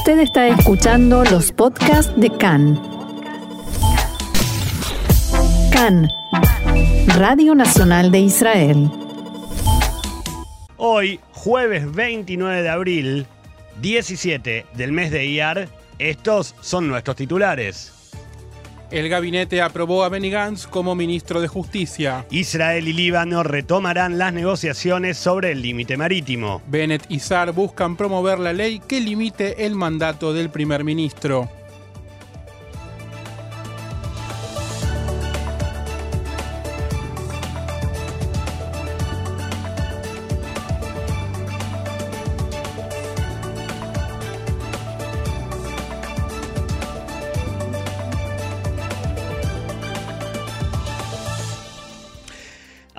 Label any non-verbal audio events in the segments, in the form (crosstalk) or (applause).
Usted está escuchando los podcasts de CAN. CAN, Radio Nacional de Israel. Hoy, jueves 29 de abril, 17 del mes de Iyar, estos son nuestros titulares. El gabinete aprobó a Benny Gantz como ministro de Justicia. Israel y Líbano retomarán las negociaciones sobre el límite marítimo. Bennett y Saar buscan promover la ley que limite el mandato del primer ministro.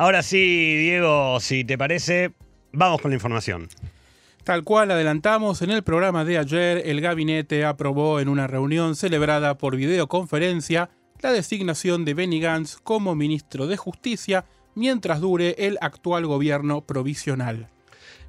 Ahora sí, Diego, si te parece, vamos con la información. Tal cual adelantamos en el programa de ayer, el gabinete aprobó en una reunión celebrada por videoconferencia la designación de Benny Gantz como ministro de Justicia mientras dure el actual gobierno provisional.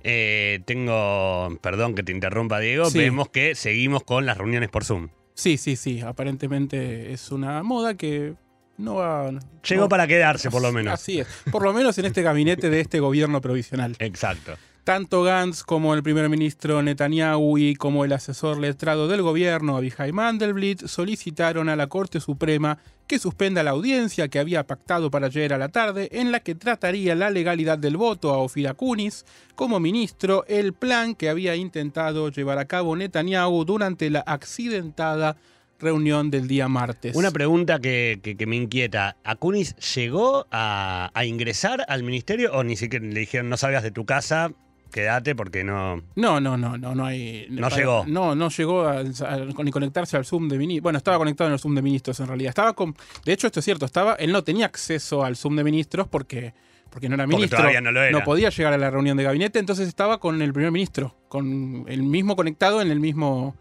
Eh, tengo, perdón que te interrumpa, Diego, Sí. vemos que seguimos con las reuniones por Zoom. Sí, sí, sí, aparentemente es una moda que no va... Llegó no- para quedarse, por lo menos. Así es, por lo menos en este gabinete de este gobierno provisional. Exacto. Tanto Gantz como el primer ministro Netanyahu y como el asesor letrado del gobierno Abihai Mandelblit solicitaron a la Corte Suprema que suspenda la audiencia que había pactado para ayer a la tarde en la que trataría la legalidad del voto a Ofir Akunis como ministro, el plan que había intentado llevar a cabo Netanyahu durante la accidentada reunión del día martes. Una pregunta que, que- que me inquieta. ¿Acunis llegó a, a ingresar al ministerio o ni siquiera le dijeron no salgas de tu casa, quédate porque no... No, no, no, no, no hay. No llegó. No, no llegó a, a- ni conectarse al Zoom de ministros. Bueno, estaba conectado en el Zoom de ministros en realidad. Estaba con. De hecho, esto es cierto, estaba. Él no tenía acceso al Zoom de ministros porque. Porque no era ministro. todavía no lo era. podía llegar a la reunión de gabinete, entonces estaba con el primer ministro. Con el mismo conectado en el mismo.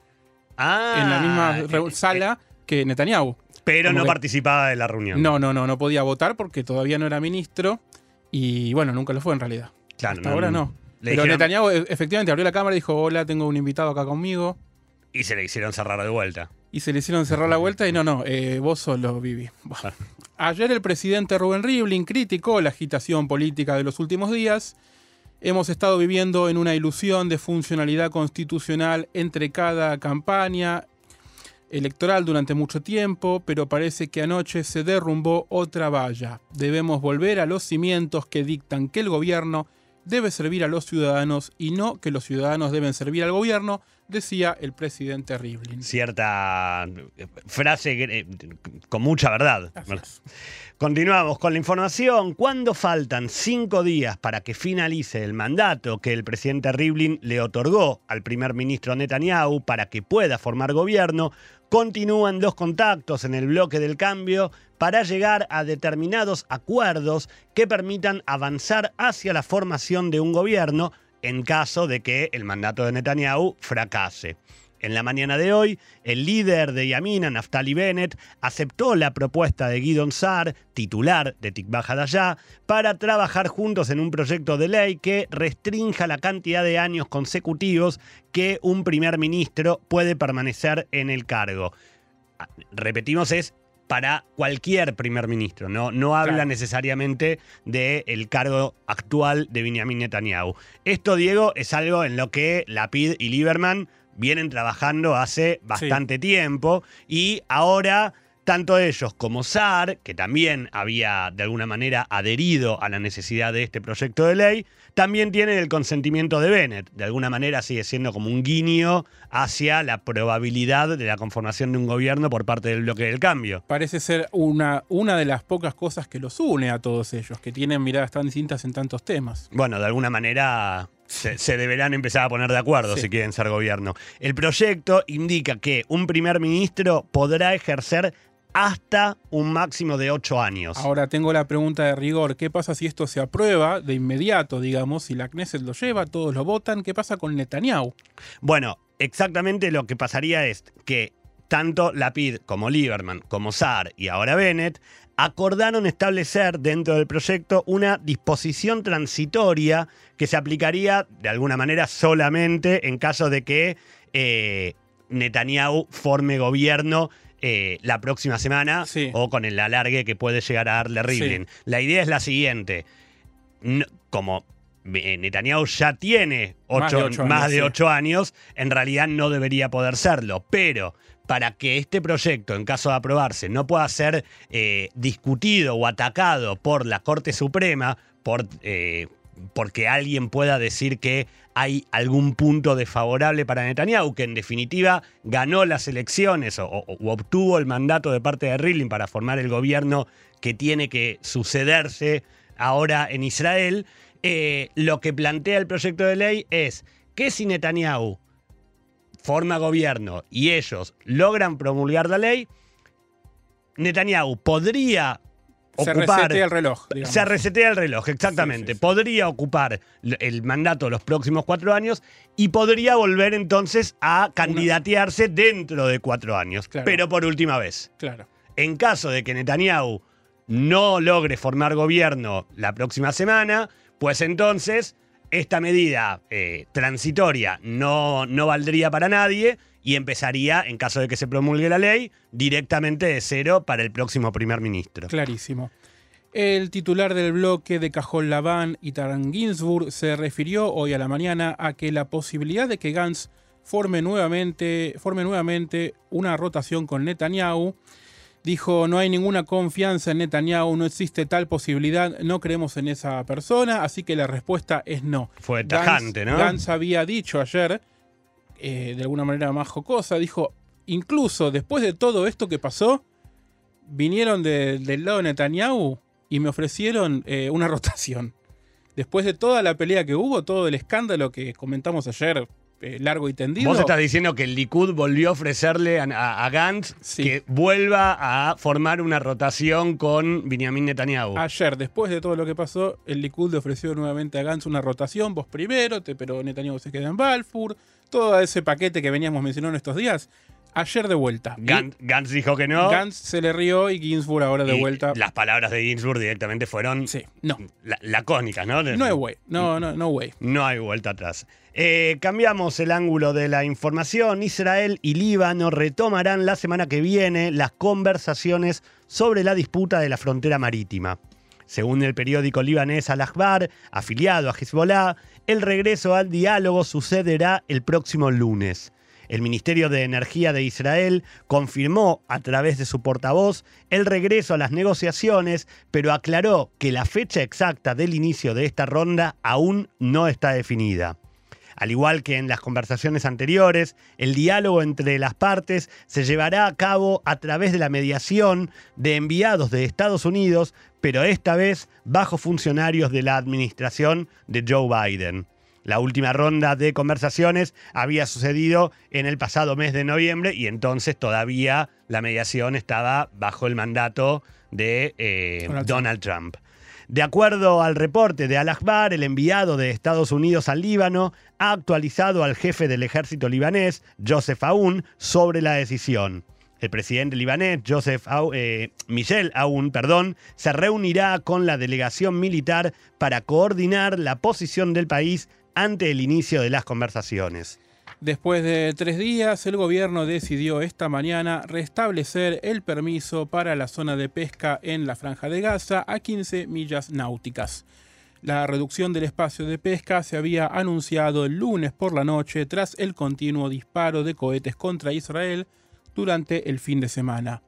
Ah, en la misma eh, re- eh, sala que Netanyahu. Pero como no que- participaba de la reunión. No, no, no, no podía votar porque todavía no era ministro. Y bueno, nunca lo fue en realidad. Claro, Hasta ahora no. Le Pero dijeron- Netanyahu e- efectivamente abrió la cámara y dijo, hola, tengo un invitado acá conmigo. Y se le hicieron cerrar de vuelta. Y se le hicieron cerrar la vuelta y no, no, eh, vos solo, Vivi. Ah. Ayer el presidente Rubén Rivlin criticó la agitación política de los últimos días. Hemos estado viviendo en una ilusión de funcionalidad constitucional entre cada campaña electoral durante mucho tiempo, pero parece que anoche se derrumbó otra valla. Debemos volver a los cimientos que dictan que el gobierno debe servir a los ciudadanos y no que los ciudadanos deben servir al gobierno, decía el presidente Rivlin. Cierta eh, frase eh, con mucha verdad. Continuamos con la información. Cuando faltan cinco días para que finalice el mandato que el presidente Rivlin le otorgó al primer ministro Netanyahu para que pueda formar gobierno, continúan los contactos en el bloque del cambio para llegar a determinados acuerdos que permitan avanzar hacia la formación de un gobierno en caso de que el mandato de Netanyahu fracase. En la mañana de hoy, el líder de Yamina, Naftali Bennett, aceptó la propuesta de Guidon Saar, titular de Tikva Hadayah, para trabajar juntos en un proyecto de ley que restrinja la cantidad de años consecutivos que un primer ministro puede permanecer en el cargo. Ah, Repetimos, es para cualquier primer ministro, no, no habla Claro. necesariamente del cargo actual de Benjamin Netanyahu. Esto, Diego, es algo en lo que Lapid y Lieberman vienen trabajando hace bastante tiempo y ahora tanto ellos como SAR, que también había de alguna manera adherido a la necesidad de este proyecto de ley, también tienen el consentimiento de Bennett. De alguna manera sigue siendo como un guiño hacia la probabilidad de la conformación de un gobierno por parte del bloque del cambio. Parece ser una, una de las pocas cosas que los une a todos ellos, que tienen miradas tan distintas en tantos temas. Bueno, de alguna manera se, se deberán empezar a poner de acuerdo Sí. si quieren ser gobierno. El proyecto indica que un primer ministro podrá ejercer hasta un máximo de ocho años. Ahora tengo la pregunta de rigor, ¿qué pasa si esto se aprueba de inmediato, digamos, si la Knesset lo lleva, todos lo votan, ¿qué pasa con Netanyahu? Bueno, exactamente lo que pasaría es que tanto Lapid como Lieberman, como Saar y ahora Bennett acordaron establecer dentro del proyecto una disposición transitoria que se aplicaría de alguna manera solamente en caso de que eh, Netanyahu forme gobierno eh, la próxima semana Sí. o con el alargue que puede llegar a darle Rivlin. La idea es la siguiente. No- como eh, Netanyahu ya tiene Más de ocho- más años, de sí. ocho años, en realidad no debería poder serlo. Pero para que este proyecto, en caso de aprobarse, no pueda ser eh, discutido o atacado por la Corte Suprema, por, eh, porque alguien pueda decir que hay algún punto desfavorable para Netanyahu, que en definitiva ganó las elecciones o, obtuvo el mandato de parte de Rivlin para formar el gobierno que tiene que sucederse ahora en Israel, eh, lo que plantea el proyecto de ley es que si Netanyahu forma gobierno y ellos logran promulgar la ley, Netanyahu podría Se resetea el reloj. digamos. Se resetea el reloj, exactamente. Sí, sí, sí. Podría ocupar el mandato los próximos cuatro años y podría volver entonces a candidatearse dentro de cuatro años, Claro. pero por última vez. Claro. En caso de que Netanyahu no logre formar gobierno la próxima semana, pues entonces esta medida eh, transitoria no, no valdría para nadie y empezaría, en caso de que se promulgue la ley, directamente de cero para el próximo primer ministro. Clarísimo. El titular del bloque de Cajón Laván, Itaran Ginsburg, se refirió hoy a la mañana a que la posibilidad de que Gantz forme nuevamente, forme nuevamente una rotación con Netanyahu. Dijo, no hay ninguna confianza en Netanyahu, no existe tal posibilidad, no creemos en esa persona, así que la respuesta es no. Fue Gantz- tajante, ¿no? Gantz había dicho ayer, eh, de alguna manera más jocosa, dijo, incluso después de todo esto que pasó, vinieron de- del lado de Netanyahu y me ofrecieron eh, una (laughs) rotación. Después de toda la pelea que hubo, todo el escándalo que comentamos ayer, eh, largo y tendido. Vos estás diciendo que el Likud volvió a ofrecerle a, a- a Gantz Sí. que vuelva a formar una rotación con Benjamin Netanyahu. Ayer, después de todo lo que pasó, el Likud le ofreció nuevamente a Gantz una rotación, vos primero, te- pero Netanyahu se queda en Balfour, todo ese paquete que veníamos mencionando estos días, ayer de vuelta. Gantz, Gantz dijo que no. Gantz se le rió y Ginsburg ahora de y vuelta. Las palabras de Ginsburg directamente fueron Sí, no. la- lacónicas, ¿no? No hay way. No, no, no way. No hay vuelta atrás. Eh, cambiamos el ángulo de la información. Israel y Líbano retomarán la semana que viene las conversaciones sobre la disputa de la frontera marítima. Según el periódico libanés Al-Akhbar, afiliado a Hezbollah, el regreso al diálogo sucederá el próximo lunes. El Ministerio de Energía de Israel confirmó a través de su portavoz el regreso a las negociaciones, pero aclaró que la fecha exacta del inicio de esta ronda aún no está definida. Al igual que en las conversaciones anteriores, el diálogo entre las partes se llevará a cabo a través de la mediación de enviados de Estados Unidos, pero esta vez bajo funcionarios de la administración de Joe Biden. La última ronda de conversaciones había sucedido en el pasado mes de noviembre y entonces todavía la mediación estaba bajo el mandato de eh, Donald Donald Trump. De acuerdo al reporte de Al-Akhbar, el enviado de Estados Unidos al Líbano ha actualizado al jefe del ejército libanés, Joseph Aoun, sobre la decisión. El presidente libanés, Joseph Aoun, eh, Michel Aoun, perdón, se reunirá con la delegación militar para coordinar la posición del país ante el inicio de las conversaciones. Después de tres días, el gobierno decidió esta mañana restablecer el permiso para la zona de pesca en la franja de Gaza a 15 millas náuticas. La reducción del espacio de pesca se había anunciado el lunes por la noche tras el continuo disparo de cohetes contra Israel durante el fin de semana.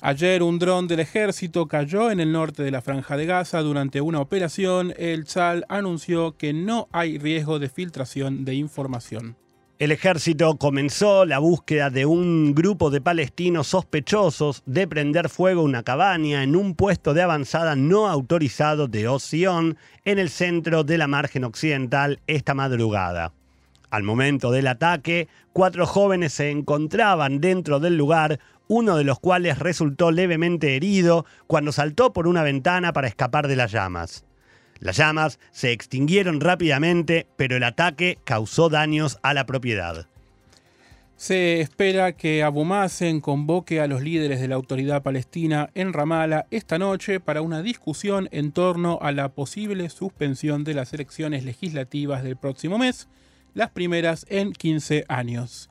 Ayer un dron del ejército cayó en el norte de la franja de Gaza durante una operación. El SAL anunció que no hay riesgo de filtración de información. El ejército comenzó la búsqueda de un grupo de palestinos sospechosos de prender fuego una cabaña en un puesto de avanzada no autorizado de Osion en el centro de la margen occidental esta madrugada. Al momento del ataque, cuatro jóvenes se encontraban dentro del lugar, uno de los cuales resultó levemente herido cuando saltó por una ventana para escapar de las llamas. Las llamas se extinguieron rápidamente, pero el ataque causó daños a la propiedad. Se espera que Abu Mazen convoque a los líderes de la autoridad palestina en Ramallah esta noche para una discusión en torno a la posible suspensión de las elecciones legislativas del próximo mes, las primeras en 15 años.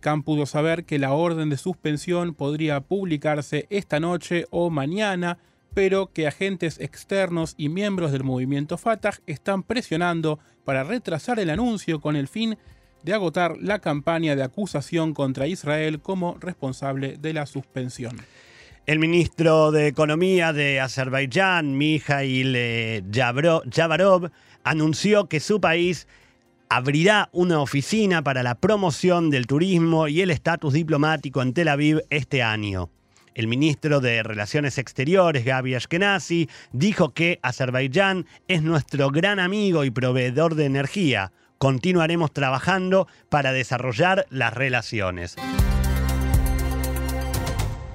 Khan pudo saber que la orden de suspensión podría publicarse esta noche o mañana, pero que agentes externos y miembros del movimiento Fatah están presionando para retrasar el anuncio con el fin de agotar la campaña de acusación contra Israel como responsable de la suspensión. El ministro de Economía de Azerbaiyán, Mikhail Javarov, anunció que su país abrirá una oficina para la promoción del turismo y el estatus diplomático en Tel Aviv este año. El ministro de Relaciones Exteriores, Gaby Ashkenazi, dijo que Azerbaiyán es nuestro gran amigo y proveedor de energía. Continuaremos trabajando para desarrollar las relaciones.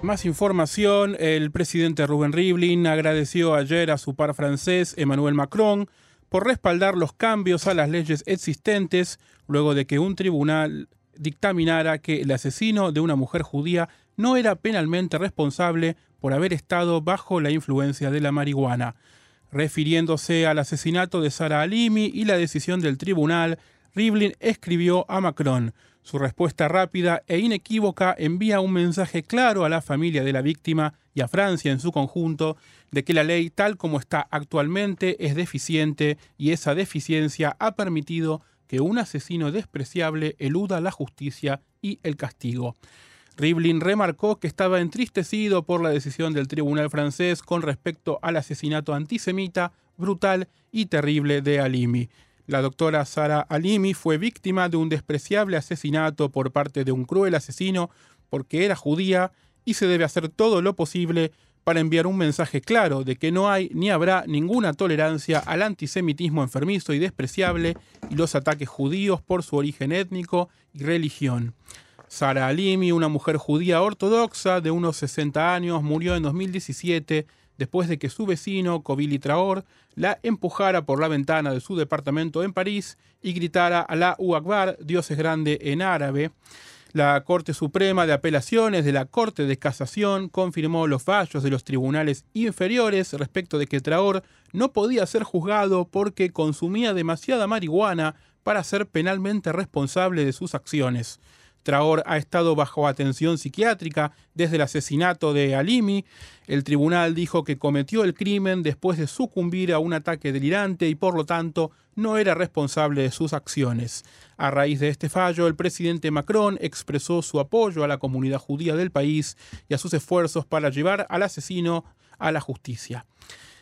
Más información, el presidente Rubén Rivlin agradeció ayer a su par francés Emmanuel Macron por respaldar los cambios a las leyes existentes luego de que un tribunal dictaminara que el asesino de una mujer judía no era penalmente responsable por haber estado bajo la influencia de la marihuana. Refiriéndose al asesinato de Sara Alimi y la decisión del tribunal, Rivlin escribió a Macron. Su respuesta rápida e inequívoca envía un mensaje claro a la familia de la víctima y a Francia en su conjunto de que la ley tal como está actualmente es deficiente y esa deficiencia ha permitido que un asesino despreciable eluda la justicia y el castigo. Rivlin remarcó que estaba entristecido por la decisión del tribunal francés con respecto al asesinato antisemita, brutal y terrible de Alimi. La doctora Sara Alimi fue víctima de un despreciable asesinato por parte de un cruel asesino porque era judía y se debe hacer todo lo posible para enviar un mensaje claro de que no hay ni habrá ninguna tolerancia al antisemitismo enfermizo y despreciable y los ataques judíos por su origen étnico y religión. Sara Alimi, una mujer judía ortodoxa de unos 60 años, murió en 2017 después de que su vecino, Kobili Traor, la empujara por la ventana de su departamento en París y gritara Alá Akbar, Dios es grande en árabe. La Corte Suprema de Apelaciones de la Corte de Casación confirmó los fallos de los tribunales inferiores respecto de que Traor no podía ser juzgado porque consumía demasiada marihuana para ser penalmente responsable de sus acciones. Traor ha estado bajo atención psiquiátrica desde el asesinato de Alimi. El tribunal dijo que cometió el crimen después de sucumbir a un ataque delirante y por lo tanto no era responsable de sus acciones. A raíz de este fallo, el presidente Macron expresó su apoyo a la comunidad judía del país y a sus esfuerzos para llevar al asesino a la justicia.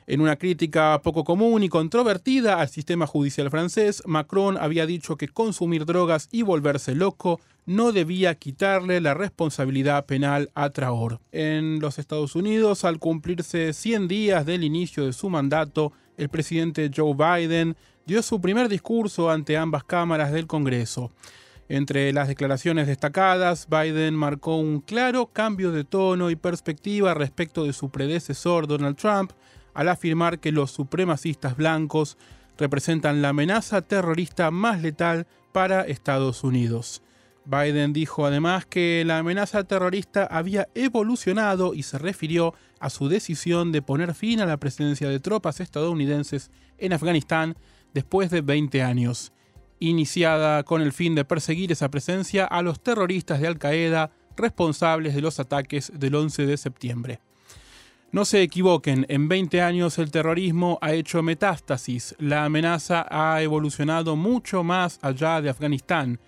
En una crítica poco común y controvertida al sistema judicial francés, Macron había dicho que consumir drogas y volverse loco no debía quitarle la responsabilidad penal a Traor. En los Estados Unidos, al cumplirse 100 días del inicio de su mandato, el presidente Joe Biden dio su primer discurso ante ambas cámaras del Congreso. Entre las declaraciones destacadas, Biden marcó un claro cambio de tono y perspectiva respecto de su predecesor Donald Trump, al afirmar que los supremacistas blancos representan la amenaza terrorista más letal para Estados Unidos. Biden dijo además que la amenaza terrorista había evolucionado y se refirió a su decisión de poner fin a la presencia de tropas estadounidenses en Afganistán después de 20 años, iniciada con el fin de perseguir esa presencia a los terroristas de Al Qaeda responsables de los ataques del 11 de septiembre. No se equivoquen, en 20 años el terrorismo ha hecho metástasis, la amenaza ha evolucionado mucho más allá de Afganistán.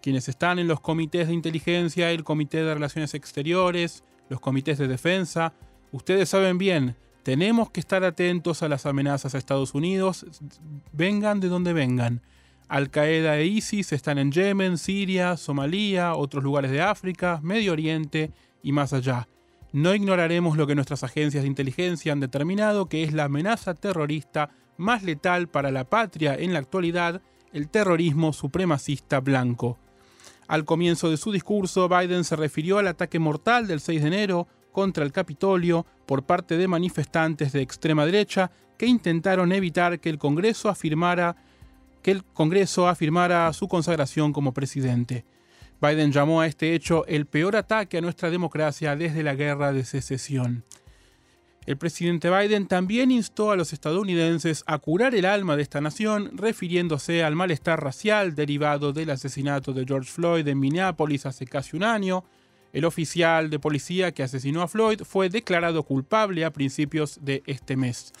Quienes están en los comités de inteligencia, el comité de relaciones exteriores, los comités de defensa, ustedes saben bien, tenemos que estar atentos a las amenazas a Estados Unidos, vengan de donde vengan. Al Qaeda e ISIS están en Yemen, Siria, Somalia, otros lugares de África, Medio Oriente y más allá. No ignoraremos lo que nuestras agencias de inteligencia han determinado que es la amenaza terrorista más letal para la patria en la actualidad, el terrorismo supremacista blanco. Al comienzo de su discurso, Biden se refirió al ataque mortal del 6 de enero contra el Capitolio por parte de manifestantes de extrema derecha que intentaron evitar que el Congreso afirmara que el Congreso afirmara su consagración como presidente. Biden llamó a este hecho el peor ataque a nuestra democracia desde la guerra de secesión. El presidente Biden también instó a los estadounidenses a curar el alma de esta nación, refiriéndose al malestar racial derivado del asesinato de George Floyd en Minneapolis hace casi un año. El oficial de policía que asesinó a Floyd fue declarado culpable a principios de este mes.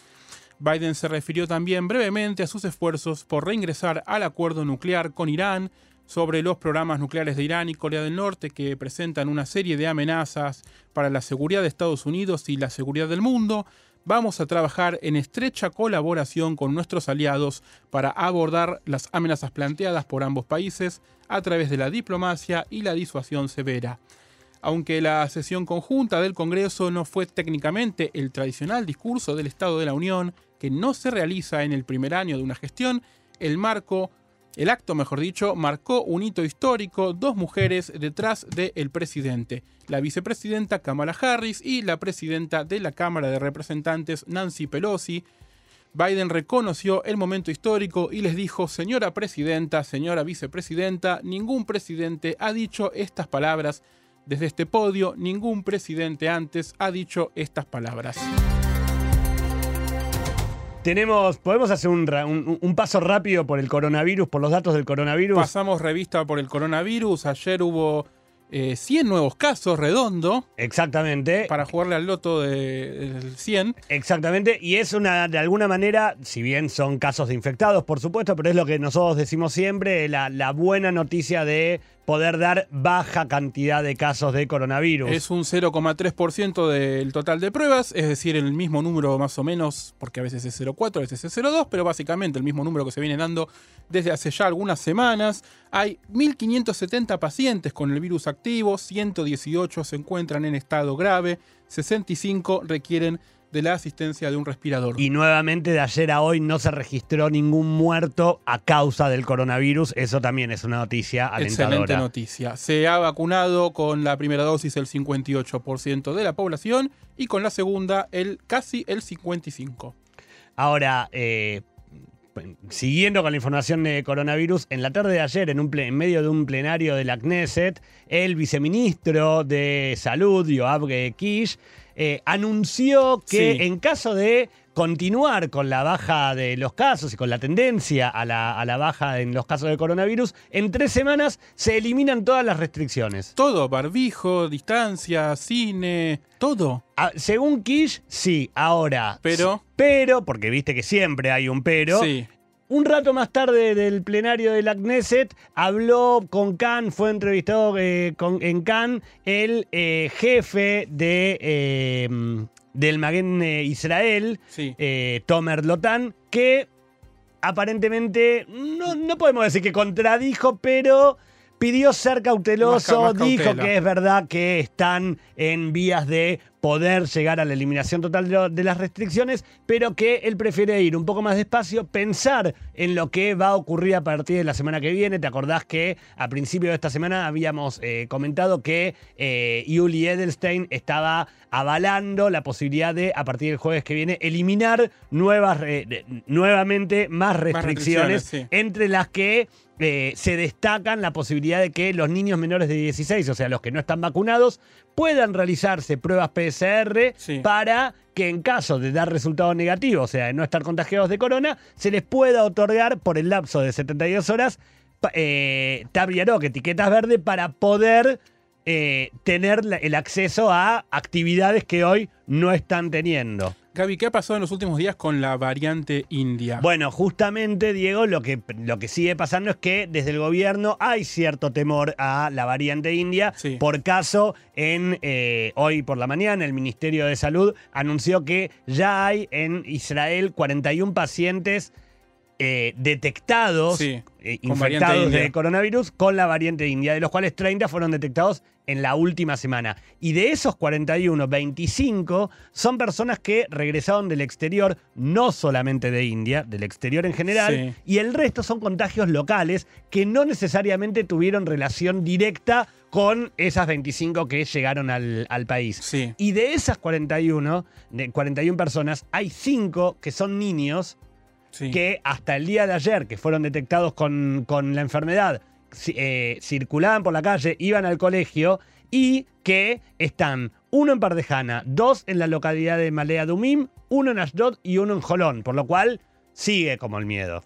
Biden se refirió también brevemente a sus esfuerzos por reingresar al acuerdo nuclear con Irán, sobre los programas nucleares de Irán y Corea del Norte que presentan una serie de amenazas para la seguridad de Estados Unidos y la seguridad del mundo, vamos a trabajar en estrecha colaboración con nuestros aliados para abordar las amenazas planteadas por ambos países a través de la diplomacia y la disuasión severa. Aunque la sesión conjunta del Congreso no fue técnicamente el tradicional discurso del Estado de la Unión, que no se realiza en el primer año de una gestión, el marco el acto, mejor dicho, marcó un hito histórico, dos mujeres detrás del presidente, la vicepresidenta Kamala Harris y la presidenta de la Cámara de Representantes Nancy Pelosi. Biden reconoció el momento histórico y les dijo, señora presidenta, señora vicepresidenta, ningún presidente ha dicho estas palabras desde este podio, ningún presidente antes ha dicho estas palabras. Tenemos, podemos hacer un, paso rápido por el coronavirus, por los datos del coronavirus. Pasamos revista por el coronavirus. Ayer hubo 100 eh, nuevos casos, redondo. Exactamente. Para jugarle al loto del 100. Exactamente. Y es una, de alguna manera, si bien son casos de infectados, por supuesto, pero es lo que nosotros decimos siempre, la buena noticia de poder dar baja cantidad de casos de coronavirus. Es un 0,3% del total de pruebas, es decir, el mismo número más o menos, porque a veces es 0,4, a veces es 0,2, pero básicamente el mismo número que se viene dando desde hace ya algunas semanas. Hay 1.570 pacientes con el virus activo, 118 se encuentran en estado grave, 65 requieren de la asistencia de un respirador. Y nuevamente de ayer a hoy no se registró ningún muerto a causa del coronavirus. Eso también es una noticia alentadora. Excelente noticia. Se ha vacunado con la primera dosis el 58% de la población y con la segunda el casi el 55%. Ahora, eh, siguiendo con la información de coronavirus, en la tarde de ayer, en, un en medio de un plenario de la Knesset, el viceministro de Salud, Yoav Kish, eh, anunció que en caso de continuar con la baja de los casos y con la tendencia a la, baja en los casos de coronavirus, en tres semanas se eliminan todas las restricciones. Todo, barbijo, distancia, cine, todo. Ah, según Kish, sí, ahora. Pero. Pero, porque viste que siempre hay un pero. Sí. Un rato más tarde del plenario de la Knesset, habló con Khan, fue entrevistado eh, en Khan el eh, jefe de, eh, del Maguen Israel, Tomer Lotan, que aparentemente, no, no podemos decir que contradijo, pero pidió ser cauteloso, dijo que es verdad que están en vías de poder llegar a la eliminación total de, las restricciones, pero que él prefiere ir un poco más despacio, pensar en lo que va a ocurrir a partir de la semana que viene. ¿Te acordás que a principio de esta semana habíamos eh, comentado que eh, Yuli Edelstein estaba avalando la posibilidad de, a partir del jueves que viene, eliminar nuevas, nuevamente más restricciones, entre las que eh, se destacan la posibilidad de que los niños menores de 16, o sea, los que no están vacunados, puedan realizarse pruebas PCR para que en caso de dar resultados negativos, o sea, de no estar contagiados de corona, se les pueda otorgar por el lapso de 72 horas eh, que etiquetas verdes, para poder eh, tener el acceso a actividades que hoy no están teniendo. Gaby, ¿qué ha pasado en los últimos días con la variante india? Bueno, justamente, Diego, lo que, lo que sigue pasando es que desde el gobierno hay cierto temor a la variante india. Por caso, en eh, hoy por la mañana, el Ministerio de Salud anunció que ya hay en Israel 41 pacientes eh, detectados, eh, infectados de coronavirus con la variante india, de los cuales 30 fueron detectados en la última semana. Y de esos 41, 25 son personas que regresaron del exterior, no solamente de India, del exterior en general, y el resto son contagios locales que no necesariamente tuvieron relación directa con esas 25 que llegaron al, país. Y de esas 41, de 41 personas, hay 5 que son niños que hasta el día de ayer, que fueron detectados con, con la enfermedad, eh, circulaban por la calle, iban al colegio y que están uno en Pardejana, dos en la localidad de Malea Dumim, uno en Ashdod y uno en Jolón, por lo cual sigue como el miedo.